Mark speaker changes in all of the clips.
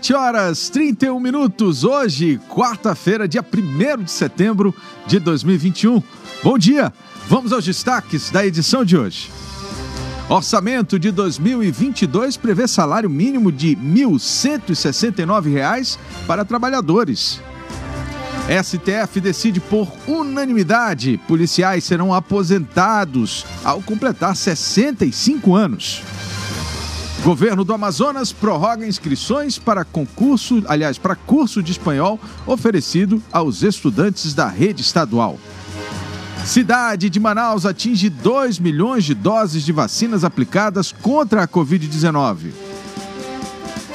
Speaker 1: 7 horas 31 minutos, hoje, quarta-feira, dia 1 de setembro de 2021. Bom dia, vamos aos destaques da edição de hoje. Orçamento de 2022 prevê salário mínimo de R$ 1.169 para trabalhadores. STF decide por unanimidade: policiais serão aposentados ao completar 65 anos. Governo do Amazonas prorroga inscrições para concurso, aliás, para curso de espanhol oferecido aos estudantes da rede estadual. Cidade de Manaus atinge 2 milhões de doses de vacinas aplicadas contra a Covid-19.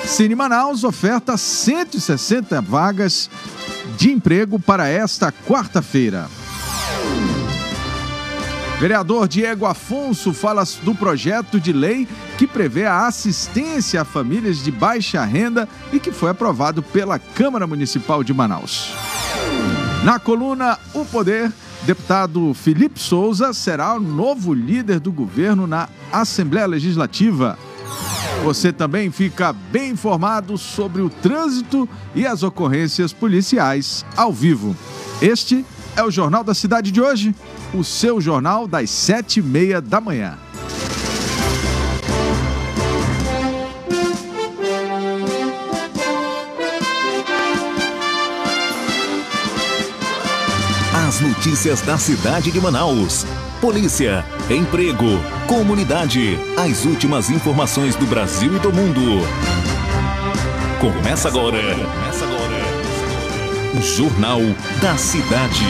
Speaker 1: Cine Manaus oferta 160 vagas de emprego para esta quarta-feira. Vereador Diego Afonso fala do projeto de lei que prevê a assistência a famílias de baixa renda e que foi aprovado pela Câmara Municipal de Manaus. Na coluna O Poder, deputado Felipe Souza será o novo líder do governo na Assembleia Legislativa. Você também fica bem informado sobre o trânsito e as ocorrências policiais ao vivo. Este é o Jornal da Cidade de hoje, o seu jornal das sete e meia da manhã.
Speaker 2: As notícias da cidade de Manaus. Polícia, emprego, comunidade. As últimas informações do Brasil e do mundo. Começa agora. Começa. Jornal da Cidade.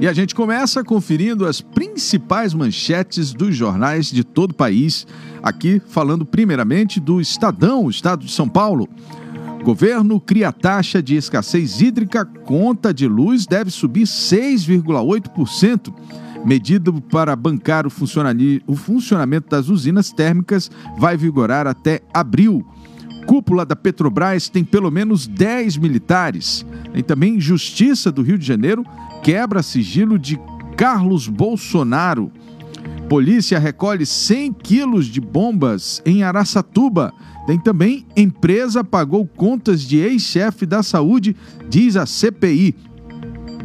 Speaker 1: E a gente começa conferindo as principais manchetes dos jornais de todo o país. Aqui falando primeiramente do Estadão, o estado de São Paulo. Governo cria taxa de escassez hídrica, conta de luz deve subir 6,8%. Medida para bancar o, funcionamento das usinas térmicas vai vigorar até abril. Cúpula da Petrobras tem pelo menos 10 militares. Tem também Justiça do Rio de Janeiro quebra sigilo de Carlos Bolsonaro. Polícia recolhe 100 quilos de bombas em Araçatuba. Tem também empresa pagou contas de ex-chefe da saúde, diz a CPI.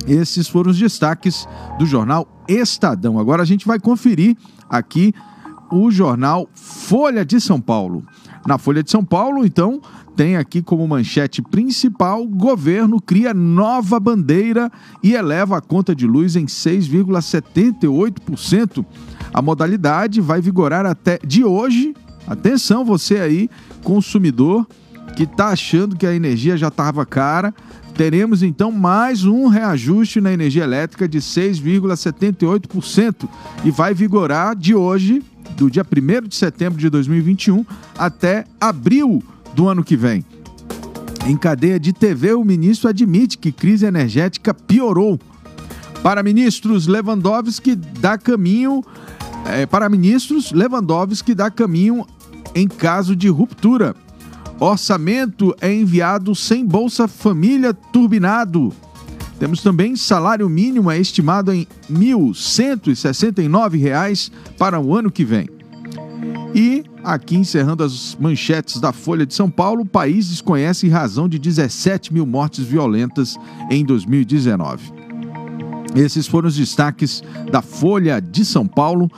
Speaker 1: Esses foram os destaques do jornal Estadão. Agora a gente vai conferir aqui o jornal Folha de São Paulo. Na Folha de São Paulo, então, tem aqui como manchete principal: governo cria nova bandeira e eleva a conta de luz em 6,78%. A modalidade vai vigorar até de hoje. Atenção, você aí, consumidor, que está achando que a energia já estava cara. Teremos então mais um reajuste na energia elétrica de 6,78% e vai vigorar de hoje, do dia 1 de setembro de 2021 até abril do ano que vem. Em cadeia de TV, o ministro admite que crise energética piorou. Para ministros, Lewandowski dá caminho. É, para ministros, Lewandowski dá caminho em caso de ruptura. Orçamento é enviado sem Bolsa Família turbinado. Temos também salário mínimo é estimado em R$ 1.169 para o ano que vem. E aqui encerrando as manchetes da Folha de São Paulo, o país desconhece razão de 17 mil mortes violentas em 2019. Esses foram os destaques da Folha de São Paulo,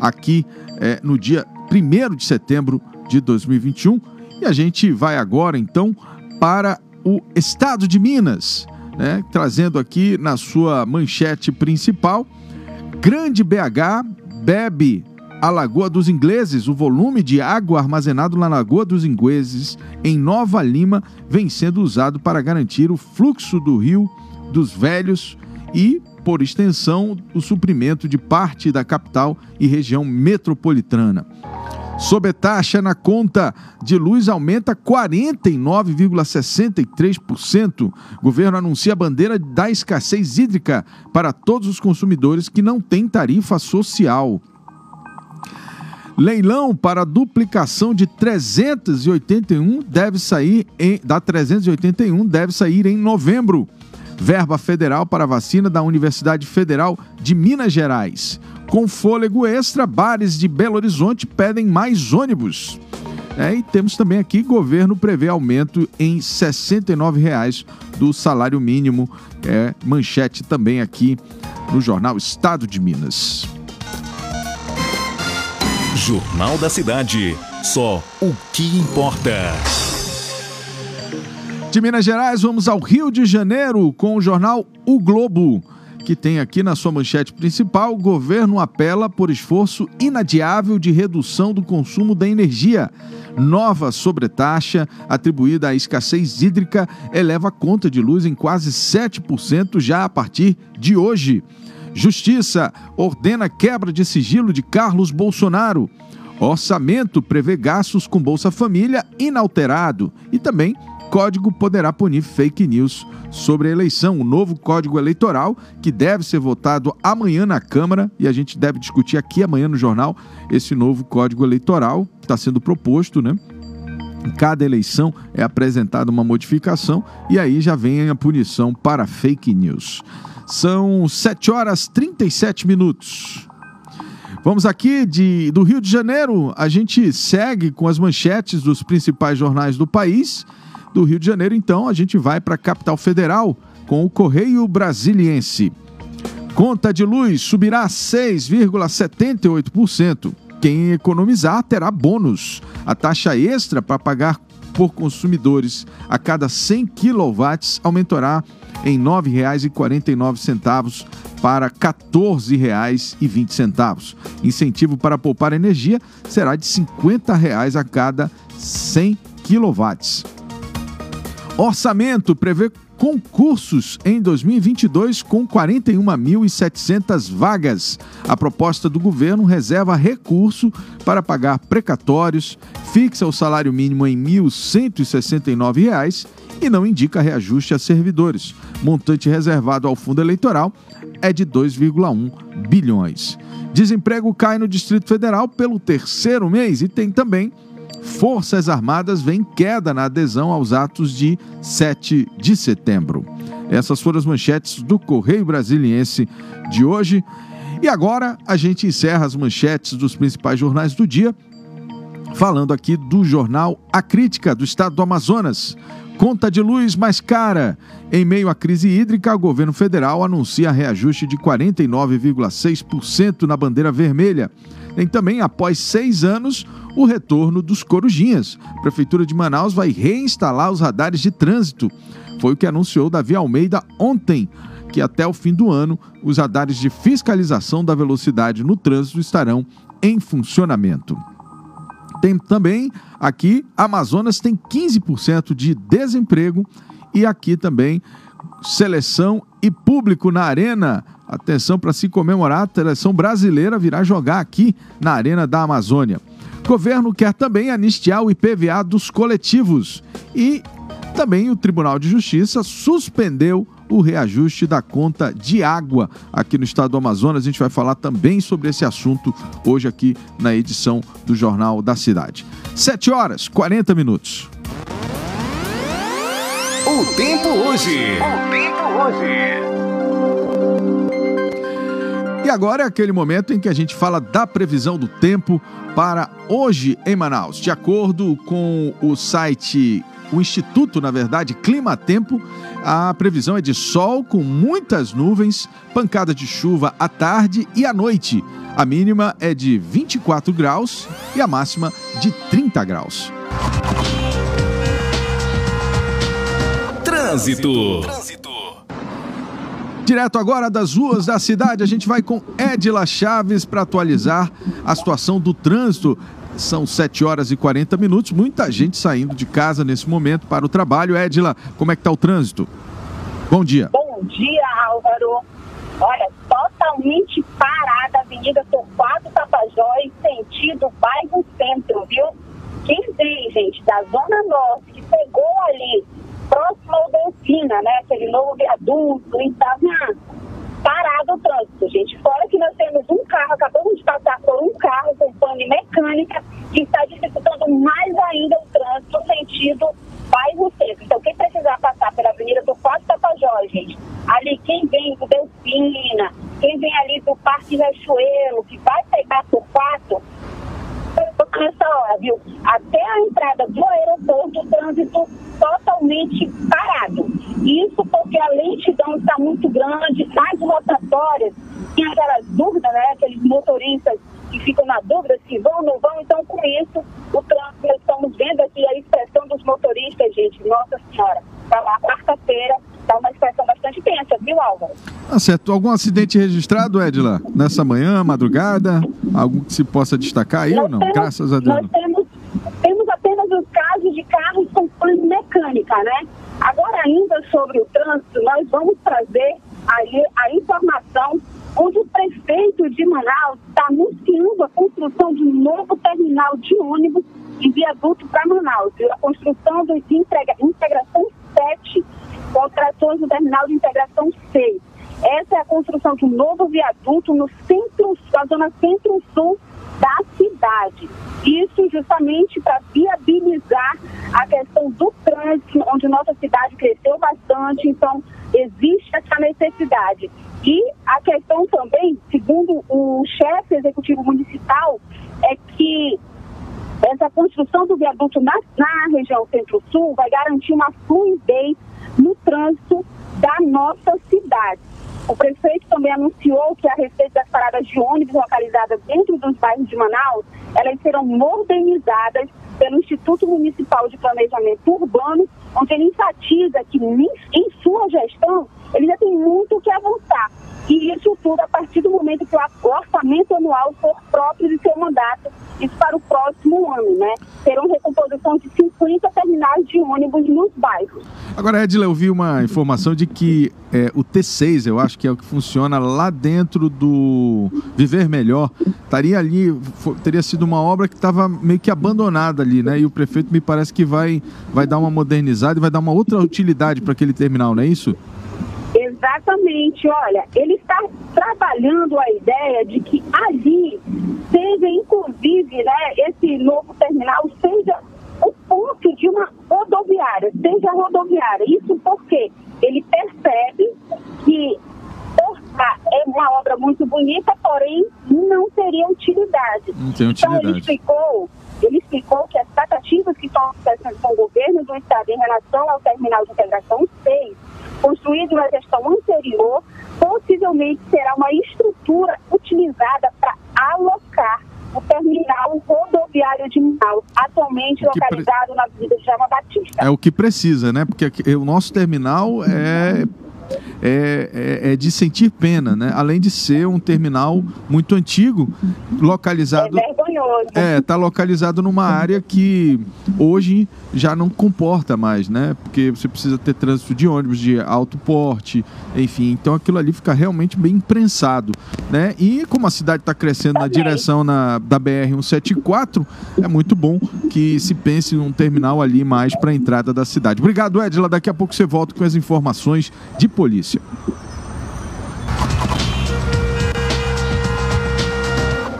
Speaker 1: aqui é, no dia 1 de setembro de 2021. E a gente vai agora, então, para o estado de Minas, né, trazendo aqui na sua manchete principal: Grande BH bebe a Lagoa dos Ingleses, o volume de água armazenado na Lagoa dos Ingleses, em Nova Lima, vem sendo usado para garantir o fluxo do rio dos Velhos e, por extensão, o suprimento de parte da capital e região metropolitana. Sobretaxa na conta de luz aumenta 49,63%. Governo anuncia a bandeira da escassez hídrica para todos os consumidores que não têm tarifa social. Leilão para duplicação de 381 deve sair em, da 381 deve sair em novembro. Verba federal para vacina da Universidade Federal de Minas Gerais. Com fôlego extra, bares de Belo Horizonte pedem mais ônibus. É, e temos também aqui, governo prevê aumento em R$ 69,00 do salário mínimo. É manchete também aqui no jornal Estado de Minas.
Speaker 2: Jornal da Cidade. Só o que importa.
Speaker 1: De Minas Gerais, vamos ao Rio de Janeiro com o jornal O Globo que tem aqui na sua manchete principal: governo apela por esforço inadiável de redução do consumo da energia. Nova sobretaxa atribuída à escassez hídrica eleva a conta de luz em quase 7% já a partir de hoje. Justiça ordena quebra de sigilo de Carlos Bolsonaro. Orçamento prevê gastos com Bolsa Família inalterado e também código poderá punir fake news sobre a eleição, o novo código eleitoral que deve ser votado amanhã na Câmara e a gente deve discutir aqui amanhã no jornal esse novo código eleitoral que está sendo proposto, né? Em cada eleição é apresentada uma modificação e aí já vem a punição para fake news. São 7 horas 37 minutos. Vamos aqui de, do Rio de Janeiro, a gente segue com as manchetes dos principais jornais do país do Rio de Janeiro, então, a gente vai para a capital federal com o Correio Brasiliense. Conta de luz subirá 6,78%. Quem economizar terá bônus. A taxa extra para pagar por consumidores a cada 100 kW aumentará em R$ 9,49 para R$ 14,20. Incentivo para poupar energia será de 50 reais a cada 100 kW. Orçamento prevê concursos em 2022 com 41.700 vagas. A proposta do governo reserva recurso para pagar precatórios, fixa o salário mínimo em R$ 1.169 e não indica reajuste a servidores. Montante reservado ao fundo eleitoral é de 2,1 bilhões. Desemprego cai no Distrito Federal pelo terceiro mês e tem também Forças Armadas vem queda na adesão aos atos de 7 de setembro. Essas foram as manchetes do Correio Brasiliense de hoje. E agora a gente encerra as manchetes dos principais jornais do dia, falando aqui do jornal A Crítica do Estado do Amazonas. Conta de luz mais cara. Em meio à crise hídrica, o governo federal anuncia reajuste de 49,6% na bandeira vermelha. Tem também, após seis anos, o retorno dos corujinhas. A Prefeitura de Manaus vai reinstalar os radares de trânsito. Foi o que anunciou Davi Almeida ontem, que até o fim do ano os radares de fiscalização da velocidade no trânsito estarão em funcionamento. Tem também aqui, Amazonas tem 15% de desemprego e aqui também seleção e público na arena. Atenção para se comemorar, a seleção brasileira virá jogar aqui na Arena da Amazônia. Governo quer também anistiar o IPVA dos coletivos e também o Tribunal de Justiça suspendeu o reajuste da conta de água aqui no estado do Amazonas. A gente vai falar também sobre esse assunto hoje aqui na edição do Jornal da Cidade. 7 horas 40 minutos.
Speaker 2: O tempo hoje. O tempo hoje.
Speaker 1: E agora é aquele momento em que a gente fala da previsão do tempo para hoje em Manaus. De acordo com o site, o Instituto, na verdade, Clima Tempo, a previsão é de sol com muitas nuvens, pancada de chuva à tarde e à noite. A mínima é de 24 graus e a máxima de 30 graus.
Speaker 2: Trânsito.
Speaker 1: Direto agora das ruas da cidade, a gente vai com Edila Chaves para atualizar a situação do trânsito. São 7 horas e 40 minutos, muita gente saindo de casa nesse momento para o trabalho. Edila, como é que está o trânsito? Bom dia.
Speaker 3: Bom dia, Álvaro. Olha, totalmente parada a Avenida Torquato Tapajós, sentido bairro centro, viu? Quem vem, gente, da Zona Norte, que pegou ali próximo ao Delfina, né? Aquele novo viaduto, e estava parado o trânsito, gente. Fora que nós temos um carro, acabamos de passar por um carro com pane mecânica que está dificultando mais ainda o trânsito no sentido bairro centro. Então, quem precisar passar pela Avenida do Forte Tapajós, gente, ali quem vem do Delfina, quem vem ali do Parque Riachuelo, que vai pegar por quatro, viu? Até a entrada do aeroporto, o trânsito totalmente parado. Isso porque a lentidão está muito grande, nas rotatórias, tem aquelas dúvidas, né? Aqueles motoristas que ficam na dúvida se vão ou não vão. Então, com isso, o trânsito, nós estamos vendo aqui a expressão dos motoristas, gente. Nossa Senhora, para lá, quarta-feira, está uma expressão bastante tensa, viu, Álvaro?
Speaker 1: Tá certo. Algum acidente registrado, Edila, nessa manhã, madrugada? Algo que se possa destacar aí nós ou não?
Speaker 3: Temos,
Speaker 1: Graças a Deus.
Speaker 3: Nós temos, temos apenas os casos de carros com mecânica, né? Agora, ainda sobre o trânsito, nós vamos trazer aí a informação onde o prefeito de Manaus está anunciando a construção de um novo terminal de ônibus e viaduto para Manaus. A construção do integra, integração 7 com alterações no terminal de integração 6. Essa é a construção de um novo viaduto no centro, na zona centro-sul da cidade. Isso justamente para viabilizar a questão do trânsito, onde nossa cidade cresceu bastante, então existe essa necessidade. E a questão também, segundo o chefe executivo municipal, é que essa construção do viaduto na, na região centro-sul vai garantir uma fluidez no trânsito da nossa cidade. O prefeito também anunciou que a respeito das paradas de ônibus localizadas dentro dos bairros de Manaus, elas serão modernizadas pelo Instituto Municipal de Planejamento Urbano, onde ele enfatiza que em sua gestão ele já tem muito que avançar. E isso tudo a partir do momento que o orçamento anual for próprio de seu mandato, isso para o próximo ano, né? Terão recomposição de 50 terminais de ônibus nos bairros.
Speaker 1: Agora, Edila, eu vi uma informação de que é, o T6, eu acho que é o que funciona lá dentro do Viver Melhor, estaria ali, teria sido uma obra que estava meio que abandonada ali, né? E o prefeito me parece que vai, vai dar uma modernizada e vai dar uma outra utilidade para aquele terminal, não é isso?
Speaker 3: Exatamente, olha, ele está trabalhando a ideia de que ali seja, inclusive, né, esse novo terminal seja o ponto de uma rodoviária, seja rodoviária. Isso porque ele percebe que é uma obra muito bonita, porém não teria utilidade.
Speaker 1: Não tem utilidade.
Speaker 3: Então ele explicou, ele explicou que as tratativas que estão acontecendo com o governo do estado em relação ao terminal de integração 6 construído na gestão anterior, possivelmente será uma estrutura utilizada para alocar o terminal rodoviário de Manaus, atualmente localizado pre... na Avenida Jama Batista.
Speaker 1: É o que precisa, né? Porque o nosso terminal é é, é, é, de sentir pena, né? Além de ser um terminal muito antigo, localizado.
Speaker 3: É vergonhoso.
Speaker 1: É, está localizado numa área que hoje já não comporta mais, né? Porque você precisa ter trânsito de ônibus de alto porte, enfim. Então aquilo ali fica realmente bem imprensado, né? E como a cidade está crescendo Também. na direção na, da BR-174, é muito bom que se pense num terminal ali mais para a entrada da cidade. Obrigado, Edila. Daqui a pouco você volta com as informações de polícia.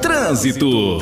Speaker 2: Trânsito.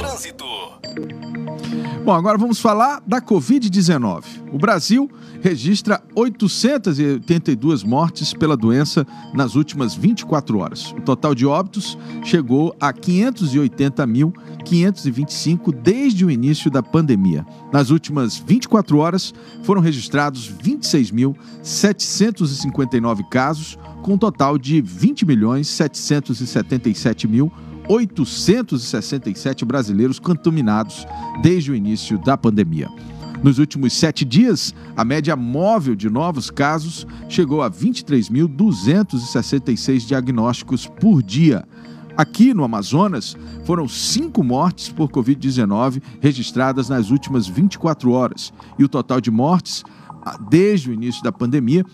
Speaker 1: Bom, agora vamos falar da Covid-19. O Brasil registra 882 mortes pela doença nas últimas 24 horas. O total de óbitos chegou a 580.525 desde o início da pandemia. Nas últimas 24 horas foram registrados 26.759 casos, com um total de 20 milhões 777 mil 867 brasileiros contaminados desde o início da pandemia. Nos últimos sete dias, a média móvel de novos casos chegou a 23.266 diagnósticos por dia. Aqui no Amazonas, foram cinco mortes por Covid-19 registradas nas últimas 24 horas. E o total de mortes, desde o início da pandemia,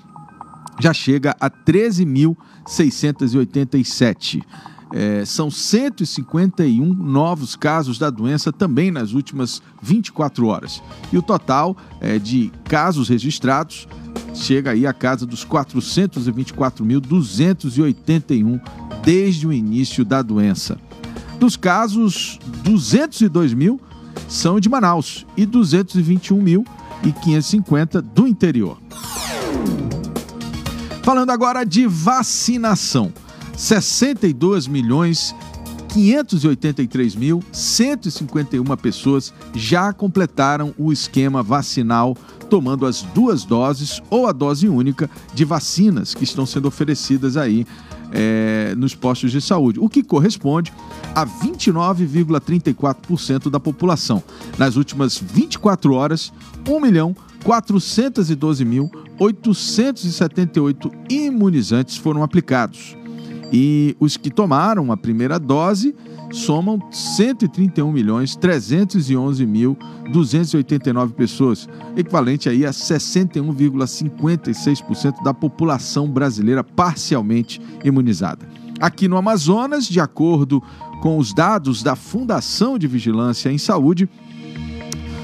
Speaker 1: já chega a 13.687. É, são 151 novos casos da doença também nas últimas 24 horas. E o total é, de casos registrados chega aí a casa dos 424.281 desde o início da doença. Dos casos, 202 mil são de Manaus e 221.550 do interior. Falando agora de vacinação. 62 milhões 583.151 pessoas já completaram o esquema vacinal tomando as duas doses ou a dose única de vacinas que estão sendo oferecidas aí é, nos postos de saúde, o que corresponde a 29,34% da população. Nas últimas 24 horas, 1 milhão 412.878 imunizantes foram aplicados. E os que tomaram a primeira dose somam 131 milhões 311 mil 289 pessoas, equivalente aí a 61,56% da população brasileira parcialmente imunizada. Aqui no Amazonas, de acordo com os dados da Fundação de Vigilância em Saúde,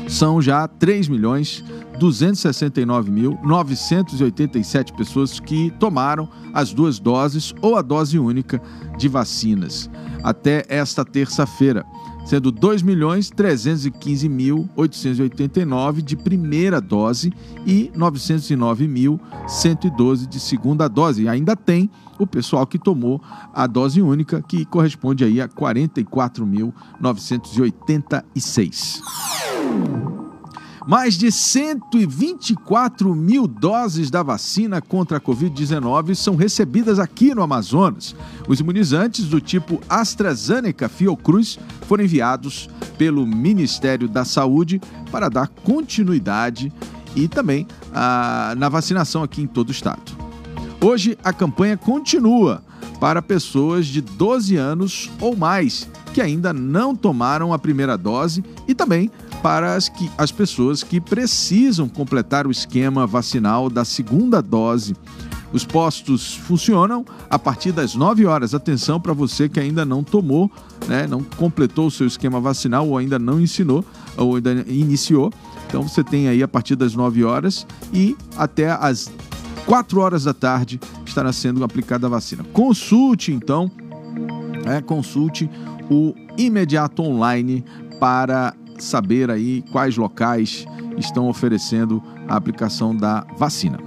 Speaker 1: são já 3 milhões 269.987 pessoas que tomaram as duas doses ou a dose única de vacinas até esta terça-feira, sendo 2.315.889 de primeira dose e 909.112 de segunda dose. E ainda tem o pessoal que tomou a dose única, que corresponde aí a 44.986. Mais de 124 mil doses da vacina contra a Covid-19 são recebidas aqui no Amazonas. Os imunizantes do tipo AstraZeneca Fiocruz foram enviados pelo Ministério da Saúde para dar continuidade e também ah, na vacinação aqui em todo o estado. Hoje a campanha continua para pessoas de 12 anos ou mais que ainda não tomaram a primeira dose e também para as, que, as pessoas que precisam completar o esquema vacinal da segunda dose. Os postos funcionam a partir das 9 horas. Atenção para você que ainda não tomou, né, não completou o seu esquema vacinal ou ainda não ensinou ou ainda iniciou. Então você tem aí a partir das 9 horas e até as 4 horas da tarde estará sendo aplicada a vacina. Consulte então, é, consulte o imediato online para saber aí quais locais estão oferecendo a aplicação da vacina.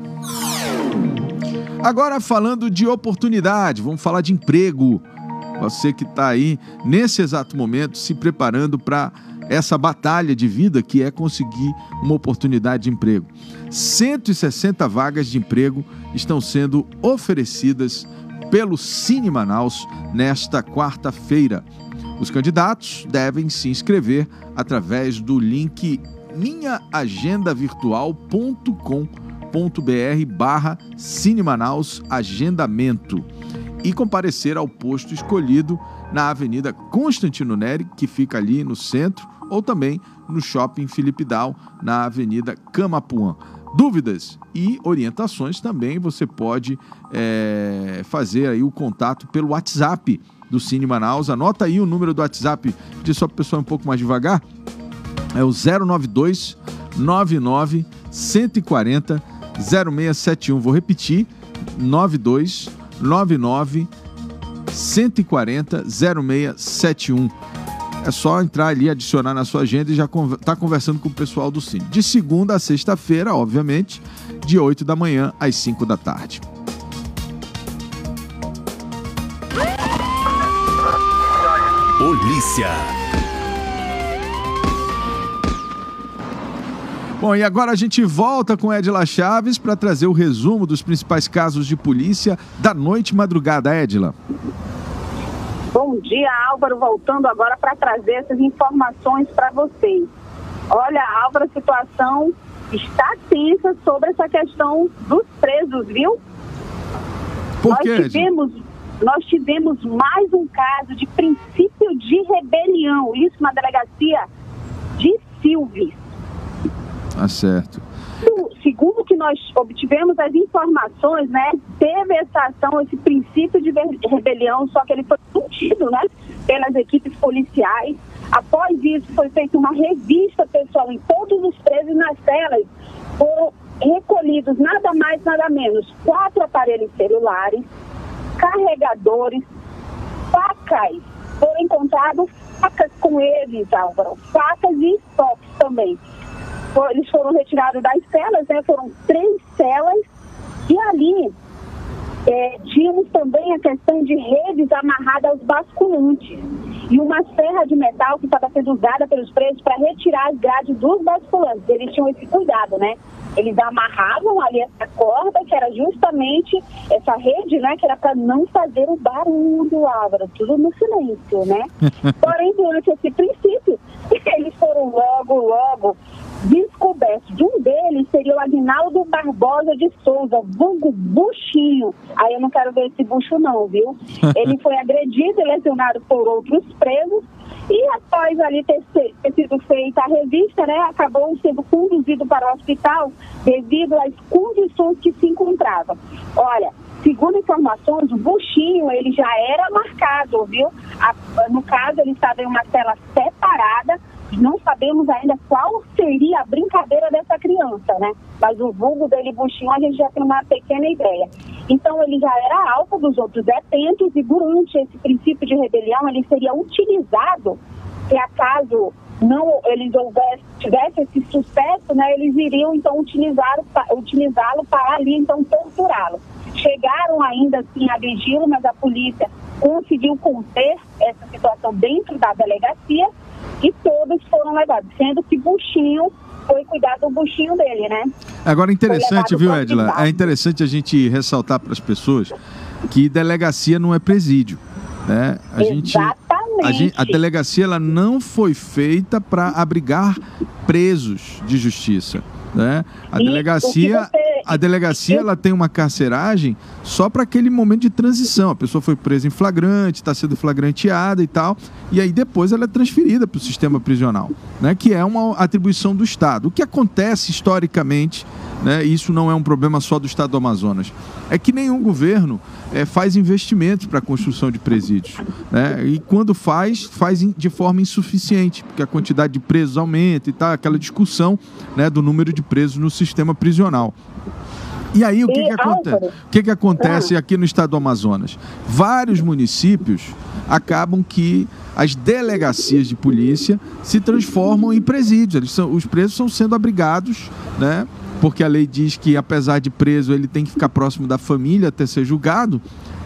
Speaker 1: Agora falando de oportunidade, vamos falar de emprego. Você que está aí nesse exato momento se preparando para essa batalha de vida que é conseguir uma oportunidade de emprego. 160 vagas de emprego estão sendo oferecidas pelo Cine Manaus nesta quarta-feira. Os candidatos devem se inscrever através do link minhaagendavirtual.com.br barra Cine Agendamento e comparecer ao posto escolhido na Avenida Constantino Neri, que fica ali no centro, ou também no Shopping Felipe Dal, na Avenida Camapuã. Dúvidas e orientações também você pode é, fazer aí o contato pelo WhatsApp do Cine Manaus. Anota aí o número do WhatsApp, de só para o pessoal um pouco mais devagar. É o 092 99 140 0671. Vou repetir: 92 99 140 0671. É só entrar ali, adicionar na sua agenda e já está conversando com o pessoal do Cine. De segunda a sexta-feira, obviamente, de 8 da manhã às 5 da tarde.
Speaker 2: Polícia.
Speaker 1: Bom, e agora a gente volta com Edila Chaves para trazer o resumo dos principais casos de polícia da noite madrugada. Edila.
Speaker 3: Bom dia, Álvaro. Voltando agora para trazer essas informações para vocês. Olha, Álvaro, a situação está tensa sobre essa questão dos presos, viu?
Speaker 1: Por quê?
Speaker 3: Nós tivemos nós tivemos mais um caso de princípio de rebelião, isso na delegacia de Silves.
Speaker 1: Tá certo.
Speaker 3: Segundo que nós obtivemos as informações, né, teve essa ação, esse princípio de rebelião, só que ele foi cumprido, né, pelas equipes policiais. Após isso, foi feita uma revista pessoal em todos os presos nas celas. Foram recolhidos nada mais, nada menos, quatro aparelhos celulares, carregadores, facas. Foram encontrados facas com eles, Álvaro. Facas e estoques também. Eles foram retirados das celas, né? Foram três celas. E ali é, tínhamos também a questão de redes amarradas aos basculantes. e uma serra de metal que estava sendo usada pelos presos para retirar as grades dos basculantes. Eles tinham esse cuidado, né? Eles amarravam ali essa corda, que era justamente essa rede, né? Que era para não fazer o barulho, Álvaro, tudo no silêncio, né? Porém, durante esse princípio, eles foram logo, logo descobertos. De um deles seria o Agnaldo Barbosa de Souza, vulgo Buchinho. Aí eu não quero ver esse bucho não, viu? Ele foi agredido e lesionado por outros presos e após ali ter, ter, sido feita a revista, né, acabou sendo conduzido para o hospital devido às condições que se encontrava. Olha, segundo informações, o buchinho ele já era marcado, viu? A, no caso, ele estava em uma cela separada, não sabemos ainda qual seria a brincadeira dessa criança, né? Mas o vulgo dele, buchinho, a gente já tem uma pequena ideia. Então, ele já era alvo dos outros detentos e durante esse princípio de rebelião, ele seria utilizado, se acaso não eles houvesse, tivesse esse sucesso, né, eles iriam então utilizar, utilizá-lo para ali então torturá-lo. Chegaram ainda assim a agredi-lo, mas a polícia conseguiu conter essa situação dentro da delegacia e todos foram levados, sendo que Buchinho foi cuidar do buchinho dele, né?
Speaker 1: Agora, interessante, viu, Edila? É interessante a gente ressaltar para as pessoas que delegacia não é presídio. Né? A
Speaker 3: Exatamente.
Speaker 1: Gente, a, gente, a delegacia ela não foi feita para abrigar presos de justiça. Né? A e delegacia, você... a delegacia ela tem uma carceragem só para aquele momento de transição. A pessoa foi presa em flagrante, está sendo flagranteada e tal, e aí depois ela é transferida para o sistema prisional, né? que é uma atribuição do Estado. O que acontece historicamente né, isso não é um problema só do estado do Amazonas, é que nenhum governo é, faz investimentos para a construção de presídios. Né, e quando faz, faz de forma insuficiente, porque a quantidade de presos aumenta e tal, aquela discussão né, do número de presos no sistema prisional. E aí o que, que acontece? O que, que acontece aqui no estado do Amazonas? Vários municípios acabam que as delegacias de polícia se transformam em presídios. São, os presos estão sendo abrigados, né? Porque a lei diz que, apesar de preso, ele tem que ficar próximo da família até ser julgado.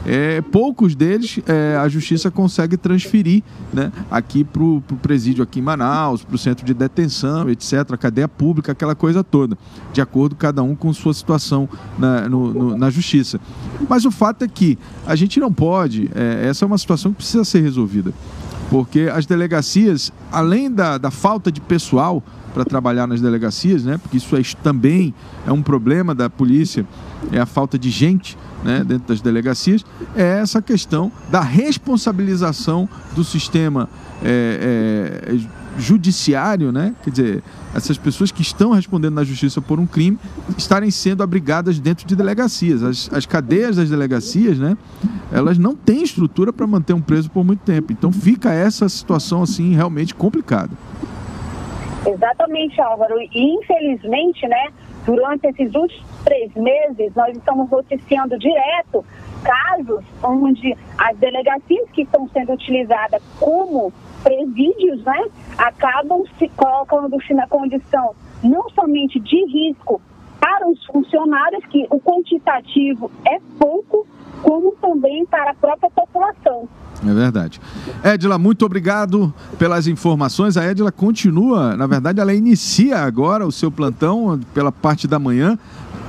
Speaker 1: É, poucos deles é, a justiça consegue transferir né, aqui para o presídio aqui em Manaus, para o centro de detenção, etc., a cadeia pública, aquela coisa toda, de acordo cada um com sua situação na, no, no, na justiça. Mas o fato é que a gente não pode, é, essa é uma situação que precisa ser resolvida, porque as delegacias, além da, da falta de pessoal, para trabalhar nas delegacias, né? Porque isso é, também é um problema da polícia, é a falta de gente né, dentro das delegacias, é essa questão da responsabilização do sistema é, é, judiciário, né? Quer dizer, essas pessoas que estão respondendo na justiça por um crime estarem sendo abrigadas dentro de delegacias. As, as cadeias das delegacias, né? Elas não têm estrutura para manter um preso por muito tempo. Então fica essa situação assim realmente complicada.
Speaker 3: Exatamente, Álvaro. E infelizmente, né, durante esses últimos três meses, nós estamos noticiando direto casos onde as delegacias que estão sendo utilizadas como presídios, né, acabam se colocando-se na condição não somente de risco para os funcionários, que o quantitativo é pouco, como também para a própria população.
Speaker 1: É verdade. Edila, muito obrigado pelas informações. A Edila continua, na verdade, ela inicia agora o seu plantão pela parte da manhã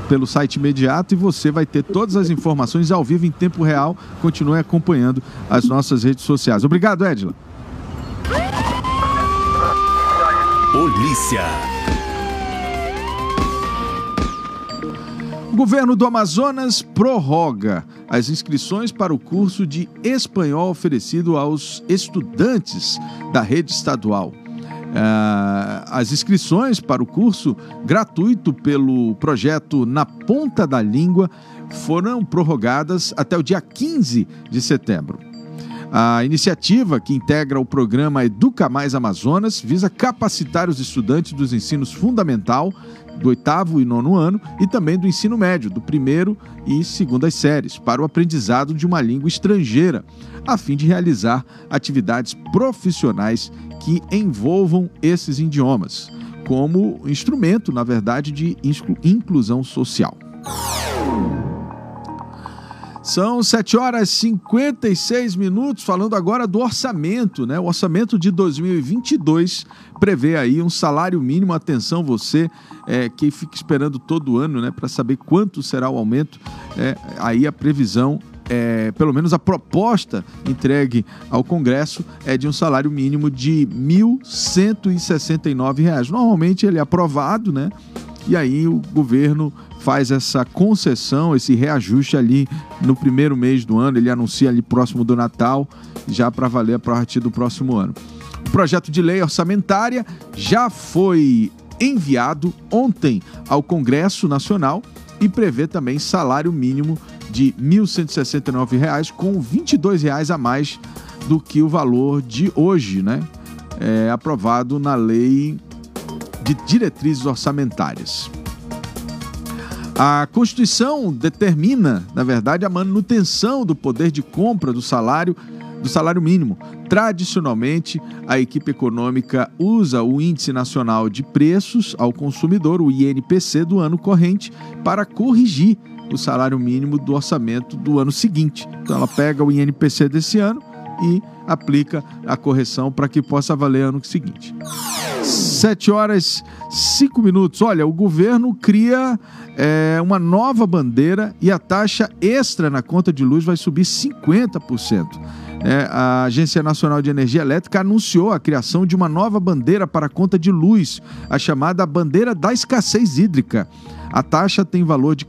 Speaker 1: pelo site imediato e você vai ter todas as informações ao vivo em tempo real. Continue acompanhando as nossas redes sociais. Obrigado, Edila.
Speaker 2: Polícia.
Speaker 1: O governo do Amazonas prorroga as inscrições para o curso de espanhol oferecido aos estudantes da rede estadual. Uh, as inscrições para o curso gratuito pelo projeto Na Ponta da Língua foram prorrogadas até o dia 15 de setembro. A iniciativa, que integra o programa Educa Mais Amazonas, visa capacitar os estudantes dos ensinos fundamental, do oitavo e nono ano, e também do ensino médio, do primeiro e segundas séries, para o aprendizado de uma língua estrangeira, a fim de realizar atividades profissionais que envolvam esses idiomas, como instrumento, na verdade, de inclusão social. São 7 horas e 56 minutos, falando agora do orçamento, né? O orçamento de 2022 prevê aí um salário mínimo. Atenção, você é, que fica esperando todo ano, né, para saber quanto será o aumento. É, aí a previsão é, pelo menos a proposta entregue ao Congresso é de um salário mínimo de R$ 1.169. Normalmente ele é aprovado, né? E aí o governo faz essa concessão, esse reajuste ali no primeiro mês do ano, ele anuncia ali próximo do Natal, já para valer a partir do próximo ano. O projeto de lei orçamentária já foi enviado ontem ao Congresso Nacional e prevê também salário mínimo de R$ 1.169, com R$ 22 a mais do que o valor de hoje, né? É, aprovado na Lei de Diretrizes Orçamentárias. A Constituição determina, na verdade, a manutenção do poder de compra do salário do salário mínimo. Tradicionalmente, a equipe econômica usa o Índice Nacional de Preços ao Consumidor, o INPC, do ano corrente, para corrigir o salário mínimo do orçamento do ano seguinte. Então, ela pega o INPC desse ano e aplica a correção para que possa valer ano seguinte. 7 horas 5 minutos. Olha, o governo cria é, uma nova bandeira e a taxa extra na conta de luz vai subir 50%. É, a Agência Nacional de Energia Elétrica anunciou a criação de uma nova bandeira para a conta de luz, a chamada Bandeira da Escassez Hídrica. A taxa tem valor de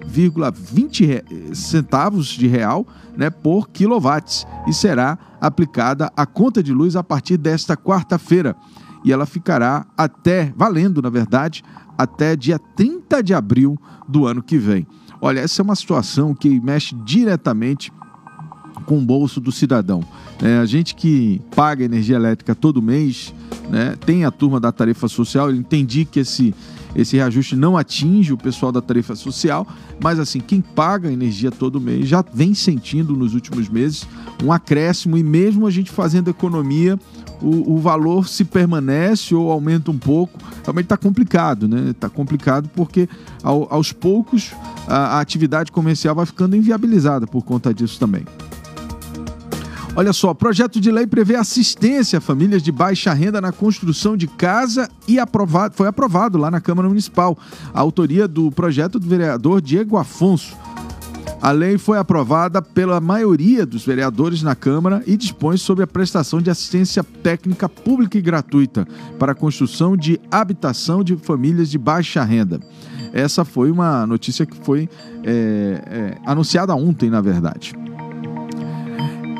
Speaker 1: 14,20 centavos de real né, por quilowatts e será aplicada à conta de luz a partir desta quarta-feira. E ela ficará até, valendo na verdade, até dia 30 de abril do ano que vem. Olha, essa é uma situação que mexe diretamente com o bolso do cidadão. É, a gente que paga energia elétrica todo mês, né, tem a turma da tarifa social, eu entendi que esse, esse reajuste não atinge o pessoal da tarifa social, mas assim, quem paga energia todo mês já vem sentindo nos últimos meses um acréscimo e mesmo a gente fazendo economia, o, o valor se permanece ou aumenta um pouco. Realmente está complicado, né? Está complicado porque ao, aos poucos a, a atividade comercial vai ficando inviabilizada por conta disso também. Olha só, projeto de lei prevê assistência a famílias de baixa renda na construção de casa e aprovado, foi aprovado lá na Câmara Municipal. A autoria do projeto do vereador Diego Afonso. A lei foi aprovada pela maioria dos vereadores na Câmara e dispõe sobre a prestação de assistência técnica pública e gratuita para a construção de habitação de famílias de baixa renda. Essa foi uma notícia que foi é, é, anunciada ontem, na verdade.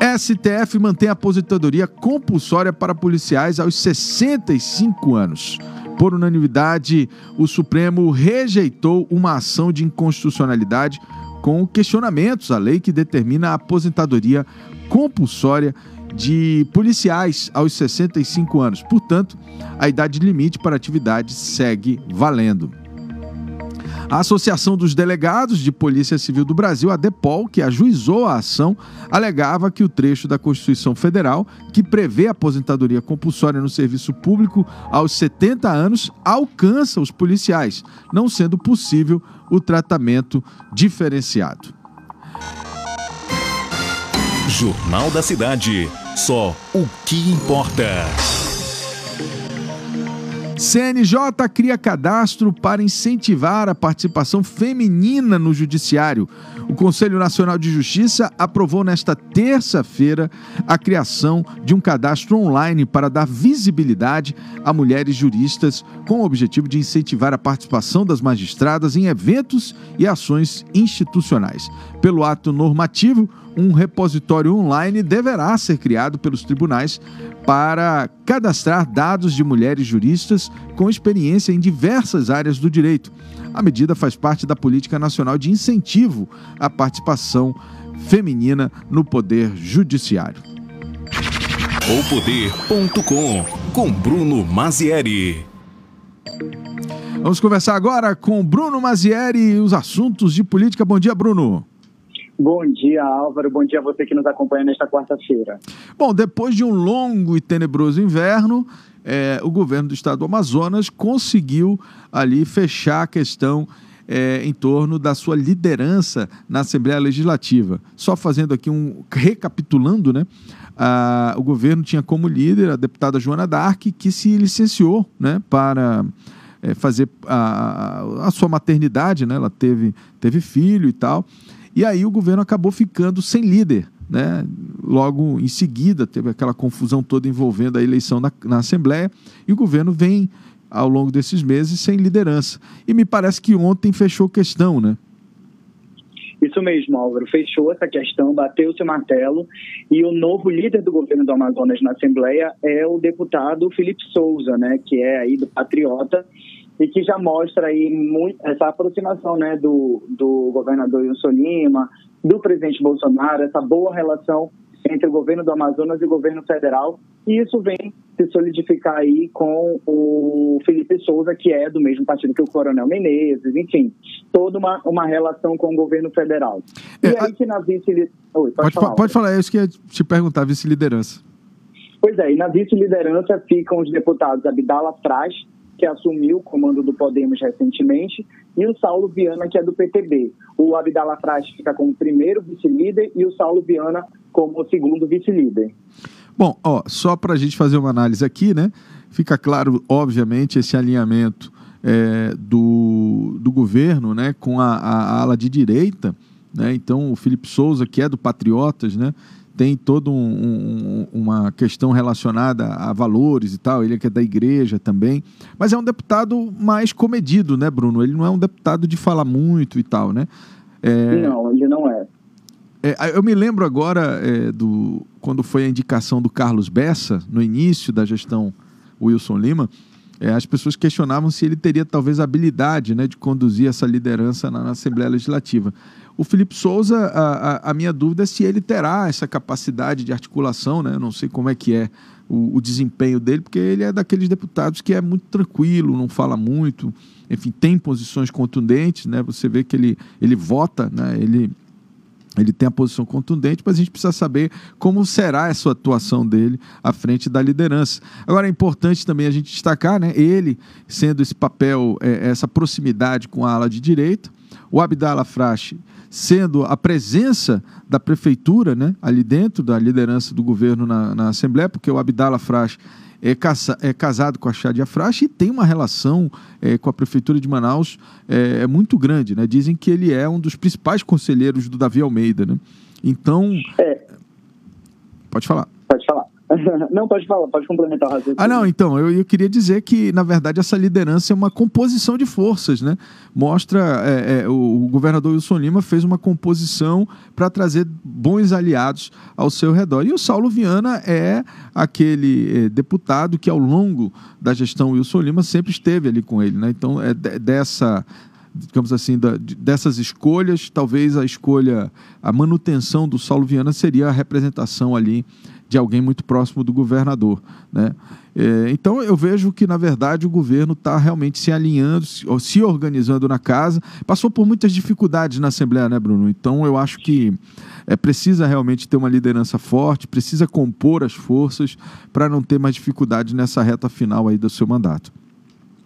Speaker 1: STF mantém a aposentadoria compulsória para policiais aos 65 anos. Por unanimidade, o Supremo rejeitou uma ação de inconstitucionalidade com questionamentos à lei que determina a aposentadoria compulsória de policiais aos 65 anos. Portanto, a idade limite para atividade segue valendo. A Associação dos Delegados de Polícia Civil do Brasil, a DEPOL, que ajuizou a ação, alegava que o trecho da Constituição Federal, que prevê a aposentadoria compulsória no serviço público aos 70 anos, alcança os policiais, não sendo possível o tratamento diferenciado.
Speaker 2: Jornal da Cidade. Só o que importa.
Speaker 1: CNJ cria cadastro para incentivar a participação feminina no judiciário. O Conselho Nacional de Justiça aprovou nesta terça-feira a criação de um cadastro online para dar visibilidade a mulheres juristas, com o objetivo de incentivar a participação das magistradas em eventos e ações institucionais. Pelo ato normativo, um repositório online deverá ser criado pelos tribunais para cadastrar dados de mulheres juristas com experiência em diversas áreas do direito. A medida faz parte da Política Nacional de Incentivo à Participação Feminina no Poder Judiciário.
Speaker 2: O com Bruno Mazieri.
Speaker 1: Vamos conversar agora com Bruno Mazieri e os assuntos de política. Bom dia, Bruno.
Speaker 4: Bom dia, Álvaro. Bom dia a você que nos acompanha nesta quarta-feira.
Speaker 1: Bom, depois de um longo e tenebroso inverno, é, o governo do estado do Amazonas conseguiu ali fechar a questão é, em torno da sua liderança na Assembleia Legislativa. Só fazendo aqui um recapitulando, né? Ah, o governo tinha como líder a deputada Joana Dark, que se licenciou né, para é, fazer a, a, sua maternidade, né? Ela teve, teve filho e tal. E aí o governo acabou ficando sem líder. Né? Logo em seguida, teve aquela confusão toda envolvendo a eleição na, na Assembleia, e o governo vem, ao longo desses meses, sem liderança. E me parece que ontem fechou questão, né?
Speaker 4: Isso mesmo, Álvaro. Fechou essa questão, bateu seu martelo e o novo líder do governo do Amazonas na Assembleia é o deputado Felipe Souza, né, que é aí do Patriota e que já mostra aí muito, essa aproximação, né, do, do governador Wilson Lima, do presidente Bolsonaro, essa boa relação entre o governo do Amazonas e o governo federal, e isso vem se solidificar aí com o Felipe Souza, que é do mesmo partido que o Coronel Menezes, enfim, toda uma, uma relação com o governo federal.
Speaker 1: E é, aí que na vice... Oi, pode, pode, falar, pode falar, é isso que eu ia te perguntar, vice-liderança.
Speaker 4: Pois é, e na vice-liderança ficam os deputados Abdala Fraz, que assumiu o comando do Podemos recentemente, e o Saulo Viana, que é do PTB. O Abdala Fraz fica como primeiro vice-líder e o Saulo Viana como segundo vice-líder.
Speaker 1: Bom, ó, só para a gente fazer uma análise aqui, né? Fica claro, obviamente, esse alinhamento é, do, do governo né, com a, a ala de direita. Né? Então, o Felipe Souza, que é do Patriotas, né? Tem toda um, um, uma questão relacionada a valores e tal, ele é que é da igreja também, mas é um deputado mais comedido, né, Bruno? Ele não é um deputado de falar muito e tal, né?
Speaker 4: É... Não, ele não é.
Speaker 1: é eu me lembro agora é, do quando foi a indicação do Carlos Bessa, no início da gestão Wilson Lima, é, as pessoas questionavam se ele teria talvez a habilidade né, de conduzir essa liderança na, na Assembleia Legislativa. O Felipe Souza, a, a, a, minha dúvida é se ele terá essa capacidade de articulação, né? Eu não sei como é que é o, o, desempenho dele, porque ele é daqueles deputados que é muito tranquilo, não fala muito, enfim, tem posições contundentes, né? Você vê que ele, ele vota, né? Ele, ele tem a posição contundente, mas a gente precisa saber como será essa atuação dele à frente da liderança. Agora é importante também a gente destacar, né? Ele sendo esse papel, é, essa proximidade com a ala de direita, o Abdala Frache sendo a presença da prefeitura né, ali dentro da liderança do governo na, na Assembleia, porque o Abdala Frache é, casa, é, casado com a Chádia Frache e tem uma relação é, com a Prefeitura de Manaus é, é, muito grande. Né? Dizem que ele é um dos principais conselheiros do Davi Almeida. Né? Então. É. Pode falar.
Speaker 4: Pode falar. Não, pode falar, pode complementar o raciocínio.
Speaker 1: Ah, não, então, eu, eu, queria dizer que, na verdade, essa liderança é uma composição de forças, né? Mostra, é, é, o, o, governador Wilson Lima fez uma composição para trazer bons aliados ao seu redor. E o Saulo Viana é aquele é, deputado que, ao longo da gestão Wilson Lima, sempre esteve ali com ele, né? Então, é dessa digamos assim, da, dessas escolhas, talvez a escolha, a manutenção do Saulo Viana seria a representação ali de alguém muito próximo do governador. Né? É, então eu vejo que, na verdade, o governo está realmente se alinhando, se, se organizando na casa. Passou por muitas dificuldades na Assembleia, né, Bruno? Então eu acho que é, precisa realmente ter uma liderança forte, precisa compor as forças para não ter mais dificuldades nessa reta final aí do seu mandato.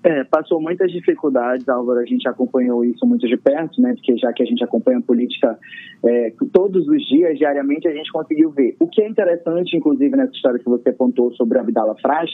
Speaker 4: É, passou muitas dificuldades, Álvaro, a gente acompanhou isso muito de perto, né? Porque já que a gente acompanha a política é, todos os dias, diariamente, a gente conseguiu ver. O que é interessante, inclusive, nessa história que você apontou sobre a Abdala Fraz,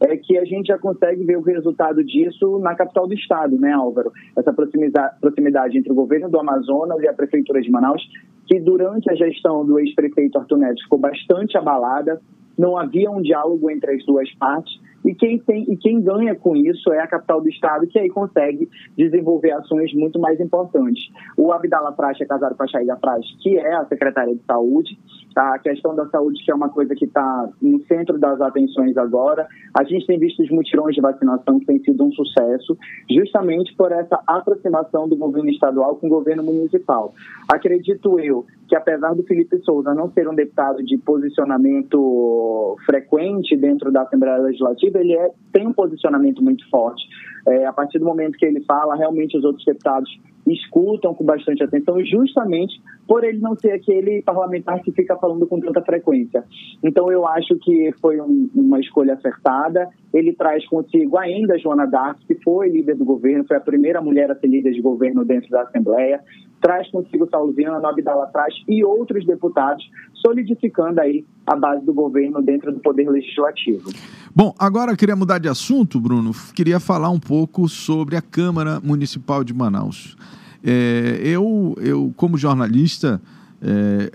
Speaker 4: é que a gente já consegue ver o resultado disso na capital do estado, né, Álvaro? Essa proximidade entre o governo do Amazonas e a prefeitura de Manaus, que durante a gestão do ex-prefeito Arthur Neto ficou bastante abalada, não havia um diálogo entre as duas partes e quem, tem, e quem ganha com isso é a capital do Estado, que aí consegue desenvolver ações muito mais importantes. O Abdala Praxe é casado com a Chaida Praxe, que é a secretária de Saúde. A questão da saúde, que é uma coisa que está no centro das atenções agora. A gente tem visto os mutirões de vacinação, que tem sido um sucesso, justamente por essa aproximação do governo estadual com o governo municipal. Acredito eu que, apesar do Felipe Souza não ser um deputado de posicionamento frequente dentro da Assembleia Legislativa, ele é, tem um posicionamento muito forte. É, a partir do momento que ele fala, realmente os outros deputados escutam com bastante atenção, justamente por ele não ser aquele parlamentar que fica falando com tanta frequência. Então, eu acho que foi um, uma escolha acertada. Ele traz consigo ainda a Joana Dark, que foi líder do governo, foi a primeira mulher a ser líder de governo dentro da Assembleia. Traz consigo Saulo Viana, Abdala Traz e outros deputados, solidificando aí a base do governo dentro do Poder Legislativo.
Speaker 1: Bom, agora eu queria mudar de assunto, Bruno. Queria falar um pouco sobre a Câmara Municipal de Manaus. É, eu, eu, como jornalista, é,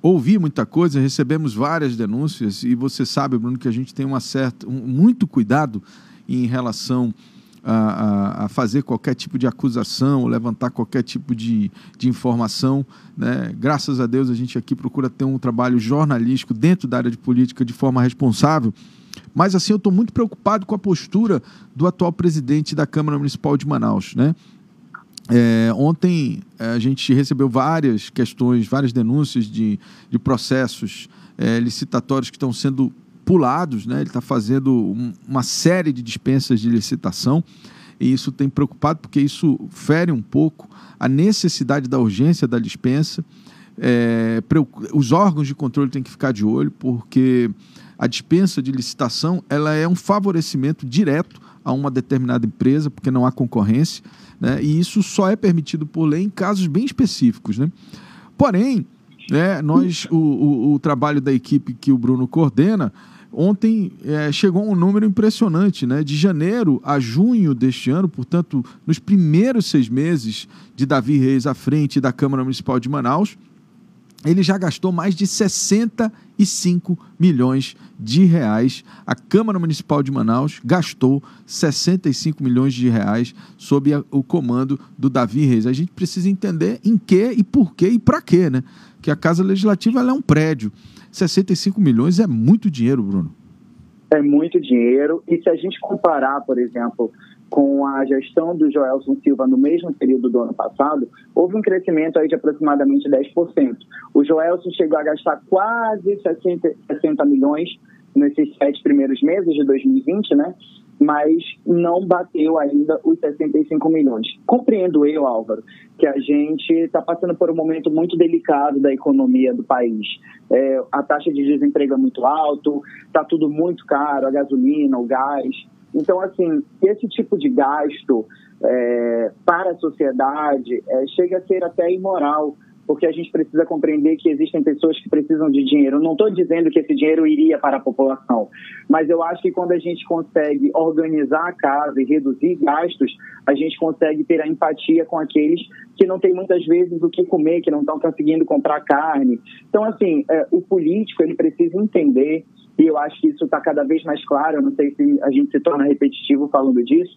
Speaker 1: ouvi muita coisa, recebemos várias denúncias e você sabe, Bruno, que a gente tem uma certa, um, muito cuidado em relação a, a, fazer qualquer tipo de acusação, levantar qualquer tipo de, de informação. Né? Graças a Deus a gente aqui procura ter um trabalho jornalístico dentro da área de política de forma responsável. Mas assim, eu estou muito preocupado com a postura do atual presidente da Câmara Municipal de Manaus, né? É, ontem é, a gente recebeu várias questões, várias denúncias de, de processos é, licitatórios que estão sendo pulados, né? ele está fazendo um, uma série de dispensas de licitação e isso tem preocupado porque isso fere um pouco a necessidade da urgência da dispensa. É, os órgãos de controle têm que ficar de olho porque a dispensa de licitação ela é um favorecimento direto a uma determinada empresa porque não há concorrência né? E isso só é permitido por lei em casos bem específicos. Né? Porém, né, nós, o, o, o trabalho da equipe que o Bruno coordena, ontem é, chegou um número impressionante, né? De janeiro a junho deste ano, portanto, nos primeiros seis meses de Davi Reis à frente da Câmara Municipal de Manaus, ele já gastou mais de 65 milhões de reais. A Câmara Municipal de Manaus gastou 65 milhões de reais sob o comando do Davi Reis. A gente precisa entender em que e por que e para quê, né? Que a Casa Legislativa é um prédio. 65 milhões é muito dinheiro, Bruno.
Speaker 4: É muito dinheiro. E se a gente comparar, por exemplo, com a gestão do Joelson Silva no mesmo período do ano passado, houve um crescimento aí de aproximadamente 10%. O Joelson chegou a gastar quase 60, 60 milhões nesses sete primeiros meses de 2020, né? Mas não bateu ainda os 65 milhões. Compreendo eu, Álvaro, que a gente está passando por um momento muito delicado da economia do país. É, a taxa de desemprego é muito alta, está tudo muito caro, a gasolina, o gás. Então, assim, esse tipo de gasto é, para a sociedade é, chega a ser até imoral, porque a gente precisa compreender que existem pessoas que precisam de dinheiro. Não estou dizendo que esse dinheiro iria para a população, mas eu acho que quando a gente consegue organizar a casa e reduzir gastos, a gente consegue ter a empatia com aqueles que não têm muitas vezes o que comer, que não estão conseguindo comprar carne. Então, assim, é, o político ele precisa entender e eu acho que isso está cada vez mais claro, eu não sei se a gente se torna repetitivo falando disso,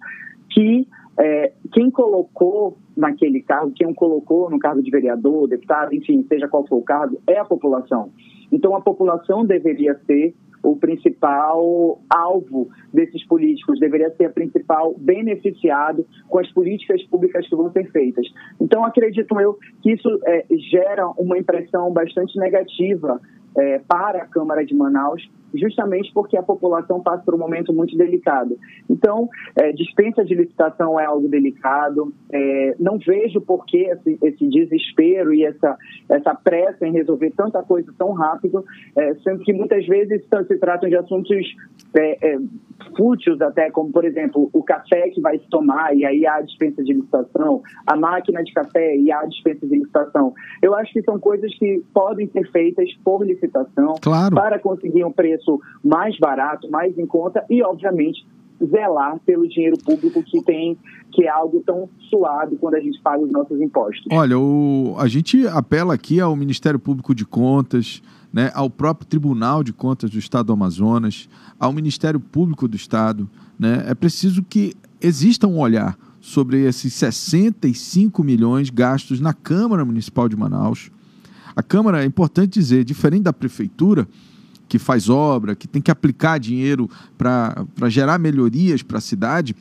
Speaker 4: que é, quem colocou naquele cargo, quem o colocou no cargo de vereador, deputado, enfim, seja qual for o cargo, é a população. Então a população deveria ser o principal alvo desses políticos, deveria ser a principal beneficiado com as políticas públicas que vão ser feitas. Então acredito eu que isso é, gera uma impressão bastante negativa é, para a Câmara de Manaus, justamente porque a população passa por um momento muito delicado. Então, é, dispensa de licitação é algo delicado. É, não vejo por que esse, esse, desespero e essa, essa pressa em resolver tanta coisa tão rápido, é, sendo que muitas vezes se tratam de assuntos é, é, fúteis até, como, por exemplo, o café que vai se tomar e aí há dispensa de licitação, a máquina de café e há dispensa de licitação. Eu acho que são coisas que podem ser feitas por licitação
Speaker 1: claro.
Speaker 4: para conseguir um preço preço mais barato, mais em conta e, obviamente, zelar pelo dinheiro público que tem que é algo tão suado quando a gente paga os nossos impostos.
Speaker 1: Olha, o, a gente apela aqui ao Ministério Público de Contas, né, ao próprio Tribunal de Contas do Estado do Amazonas, ao Ministério Público do Estado. Né, é preciso que exista um olhar sobre esses 65 milhões gastos na Câmara Municipal de Manaus. A Câmara, é importante dizer, diferente da Prefeitura, que faz obra, que tem que aplicar dinheiro para gerar melhorias para a cidade,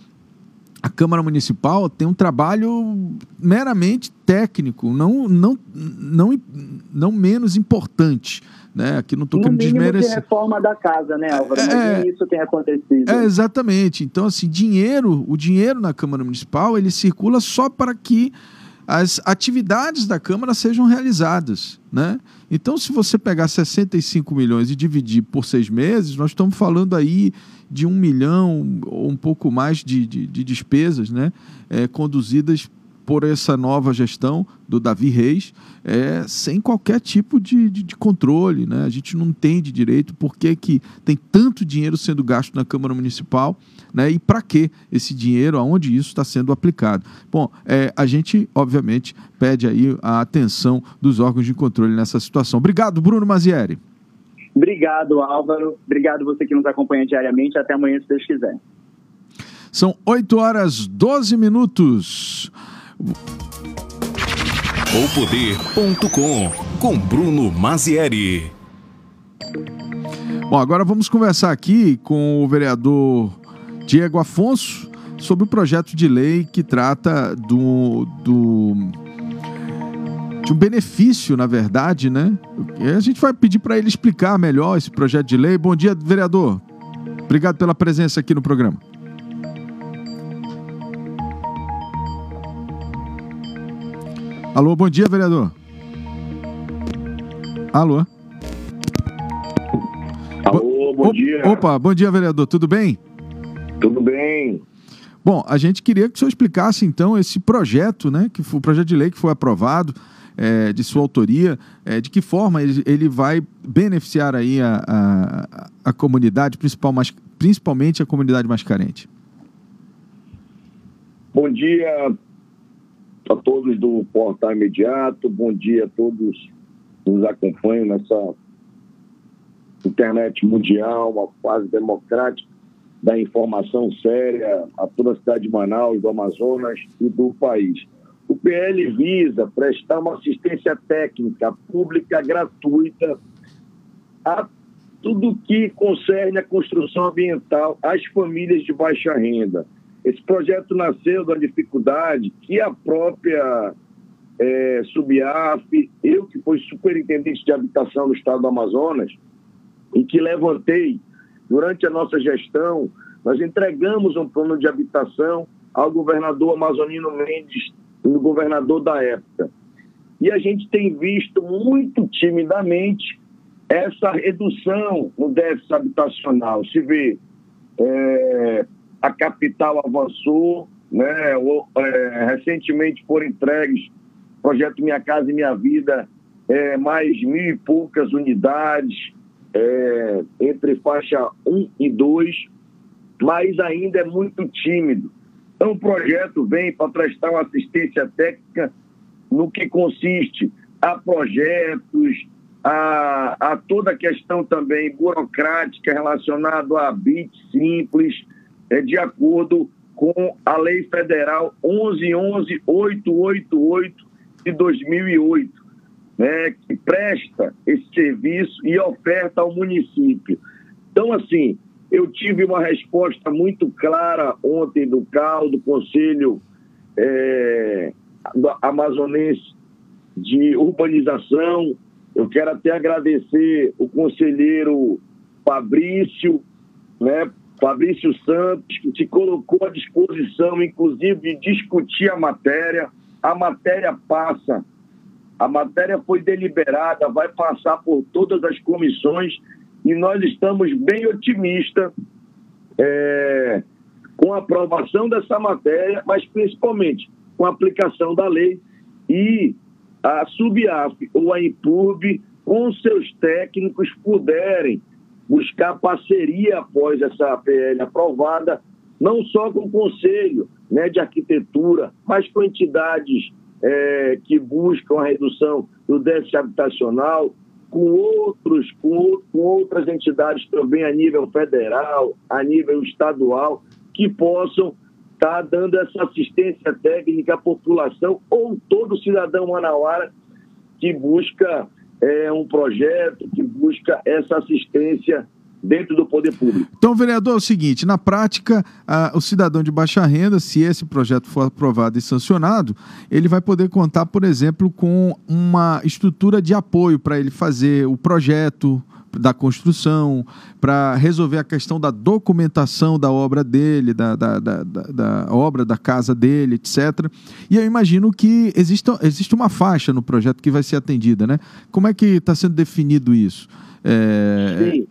Speaker 1: a Câmara Municipal tem um trabalho meramente técnico, não, não, não, não menos importante. Né? Aqui não estou querendo desmerecer.
Speaker 4: De reforma da casa, né, Álvaro? É, isso tem acontecido.
Speaker 1: É, exatamente. Então, assim, dinheiro, o dinheiro na Câmara Municipal, ele circula só para que as atividades da Câmara sejam realizadas. Né? Então, se você pegar 65 milhões e dividir por seis meses, nós estamos falando aí de um milhão ou um pouco mais de, de, de despesas né? É, conduzidas por essa nova gestão do Davi Reis, é, sem qualquer tipo de, de, de, controle. Né? A gente não entende direito por que, que tem tanto dinheiro sendo gasto na Câmara Municipal né? e para que esse dinheiro, aonde isso está sendo aplicado. Bom, é, a gente, obviamente, pede aí a atenção dos órgãos de controle nessa situação. Obrigado, Bruno Mazieri.
Speaker 4: Obrigado, Álvaro. Obrigado você que nos acompanha diariamente. Até amanhã, se Deus quiser.
Speaker 1: São 8 horas 12 minutos.
Speaker 2: Poder.com com Bruno Mazieri.
Speaker 1: Bom, agora vamos conversar aqui com o vereador Diego Afonso sobre o projeto de lei que trata do, do de um benefício, na verdade, né? E a gente vai pedir para ele explicar melhor esse projeto de lei. Bom dia, vereador. Obrigado pela presença aqui no programa. Alô, bom dia, vereador. Alô.
Speaker 5: Alô, bom dia.
Speaker 1: Opa, bom dia, vereador. Tudo bem?
Speaker 5: Tudo bem.
Speaker 1: Bom, a gente queria que o senhor explicasse, então, esse projeto, né? Que foi o projeto de lei que foi aprovado, é, de sua autoria, é, de que forma ele, ele vai beneficiar aí a, a, a comunidade, principal, mais, principalmente a comunidade mais carente.
Speaker 5: Bom dia, todos do Portal Imediato, bom dia a todos que nos acompanham nessa internet mundial, uma fase democrática da informação séria a toda a cidade de Manaus, do Amazonas e do país. O PL visa prestar uma assistência técnica pública gratuita a tudo que concerne a construção ambiental às famílias de baixa renda esse projeto nasceu da dificuldade que a própria é, Subiaf, eu que fui superintendente de habitação do estado do Amazonas, e que levantei durante a nossa gestão, nós entregamos um plano de habitação ao governador Amazonino Mendes, o governador da época. E a gente tem visto muito timidamente essa redução no déficit habitacional. Se vê é, a capital avançou, né? É, recentemente foram entregues projeto Minha Casa e Minha Vida, é, mais mil e poucas unidades é, entre faixa 1 e 2, mas ainda é muito tímido. Então, o projeto vem para prestar uma assistência técnica no que consiste a projetos, a, a toda a questão também burocrática relacionada a BIT simples, é de acordo com a Lei Federal 11.11.888 de 2008, né, que presta esse serviço e oferta ao município. Então, assim, eu tive uma resposta muito clara ontem do CAL, do Conselho é, Amazonense de Urbanização. Eu quero até agradecer o conselheiro Fabrício, né, Fabrício Santos, que se colocou à disposição, inclusive, de discutir a matéria. A matéria passa, a matéria foi deliberada, vai passar por todas as comissões e nós estamos bem otimistas é, com a aprovação dessa matéria, mas principalmente com a aplicação da lei e a Subiaf ou a IPURB, com seus técnicos, puderem buscar parceria após essa PL aprovada, não só com o Conselho né, de Arquitetura, mas com entidades é, que buscam a redução do déficit habitacional, com outros, com, com outras entidades também a nível federal, a nível estadual, que possam estar tá dando essa assistência técnica à população ou todo cidadão manauara que busca é um projeto que busca essa assistência dentro do poder público.
Speaker 1: Então, vereador, é o seguinte: na prática, o cidadão de baixa renda, se esse projeto for aprovado e sancionado, ele vai poder contar, por exemplo, com uma estrutura de apoio para ele fazer o projeto, da construção, para resolver a questão da documentação da obra dele, da, da, da, da, obra da casa dele, etc. E eu imagino que existe, existe uma faixa no projeto que vai ser atendida, né? Como é que está sendo definido isso?
Speaker 5: É... Sim.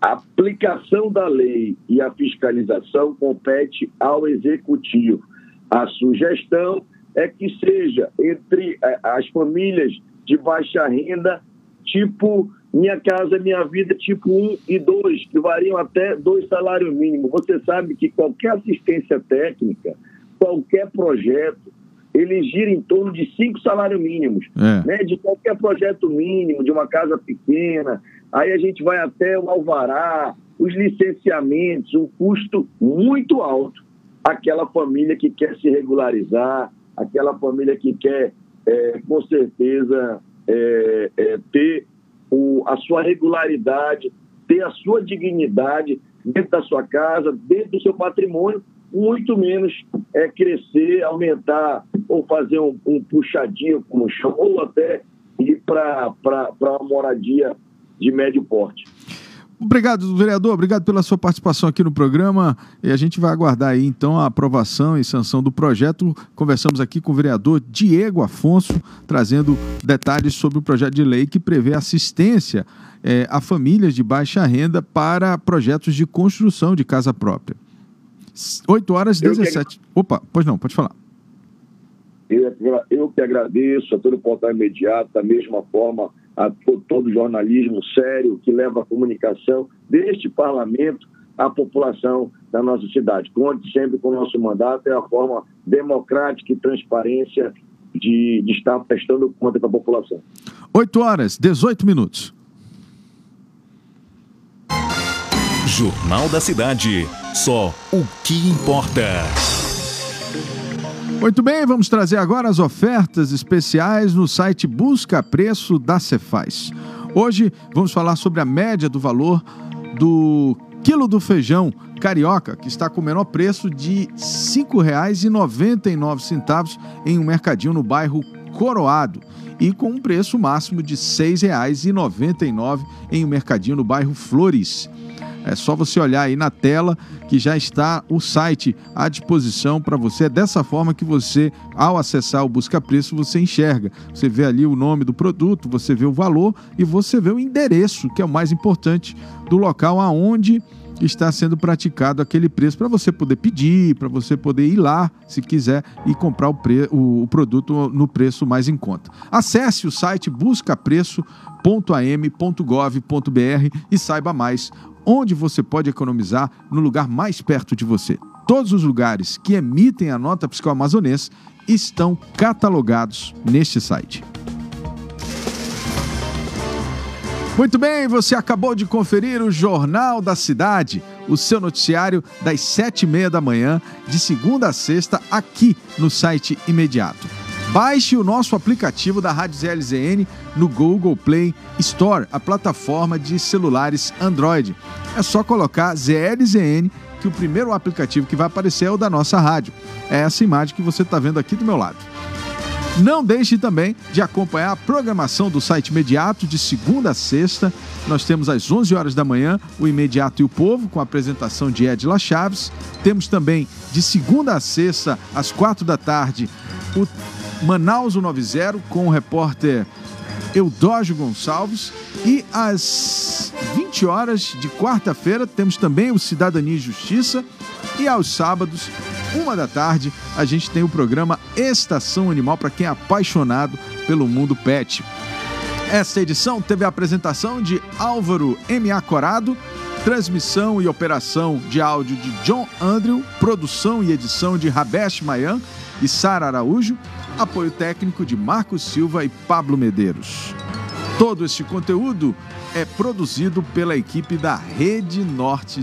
Speaker 5: A aplicação da lei e a fiscalização compete ao executivo. A sugestão é que seja entre é, as famílias de baixa renda, tipo Minha Casa Minha Vida, tipo 1 e 2, que variam até dois salários mínimos. Você sabe que qualquer assistência técnica, qualquer projeto, ele gira em torno de cinco salários mínimos. É. Né? De qualquer projeto mínimo, de uma casa pequena, aí a gente vai até o alvará, os licenciamentos, um custo muito alto. Aquela família que quer se regularizar, aquela família que quer, é, com certeza, é, é, ter o, a sua regularidade, ter a sua dignidade dentro da sua casa, dentro do seu patrimônio, muito menos é crescer, aumentar ou fazer um, um puxadinho, como chama, ou até ir para uma moradia de médio porte.
Speaker 1: Obrigado, vereador. Obrigado pela sua participação aqui no programa. E a gente vai aguardar aí, então, a aprovação e sanção do projeto. Conversamos aqui com o vereador Diego Afonso, trazendo detalhes sobre o projeto de lei que prevê assistência é, a famílias de baixa renda para projetos de construção de casa própria. 8 horas e 17. Que... Opa, pois não, pode falar.
Speaker 5: Eu, eu que agradeço a todo o portal imediato, da mesma forma a todo o jornalismo sério que leva a comunicação deste parlamento à população da nossa cidade. Conte sempre com o nosso mandato, é a forma democrática e transparência de, de estar prestando conta para a população.
Speaker 1: 8 horas, 18 minutos.
Speaker 2: Jornal da Cidade. Só o que importa.
Speaker 1: Muito bem, vamos trazer agora as ofertas especiais no site Busca Preço da Cefaz. Hoje vamos falar sobre a média do valor do quilo do feijão carioca, que está com o menor preço de R$ 5,99 em um mercadinho no bairro Coroado e com um preço máximo de R$ 6,99 em um mercadinho no bairro Flores. É só você olhar aí na tela que já está o site à disposição para você. É dessa forma que você, ao acessar o Busca Preço, você enxerga. Você vê ali o nome do produto, você vê o valor e você vê o endereço, que é o mais importante, do local aonde está sendo praticado aquele preço para você poder pedir, para você poder ir lá, se quiser, e comprar o, pre... o, produto no preço mais em conta. Acesse o site buscapreço.am.gov.br e saiba mais onde você pode economizar no lugar mais perto de você. Todos os lugares que emitem a nota fiscal amazonense estão catalogados neste site. Muito bem, você acabou de conferir o Jornal da Cidade, o seu noticiário das sete e meia da manhã, de segunda a sexta, aqui no site Imediato. Baixe o nosso aplicativo da Rádio ZLZN no Google Play Store, a plataforma de celulares Android. É só colocar ZLZN que o primeiro aplicativo que vai aparecer é o da nossa rádio. É essa imagem que você está vendo aqui do meu lado. Não deixe também de acompanhar a programação do site Imediato de segunda a sexta. Nós temos às 11 horas da manhã o Imediato e o Povo com a apresentação de Edila Chaves. Temos também de segunda a sexta às quatro da tarde o Manaus 90 com o repórter Eudógio Gonçalves. E às 20 horas de quarta-feira temos também o Cidadania e Justiça. E aos sábados, uma da tarde, a gente tem o programa Estação Animal para quem é apaixonado pelo mundo pet. Esta edição teve a apresentação de Álvaro M.A. Corado, transmissão e operação de áudio de John Andrew, produção e edição de Rabesh Mayan e Sara Araújo, apoio técnico de Marcos Silva e Pablo Medeiros. Todo este conteúdo é produzido pela equipe da Rede Norte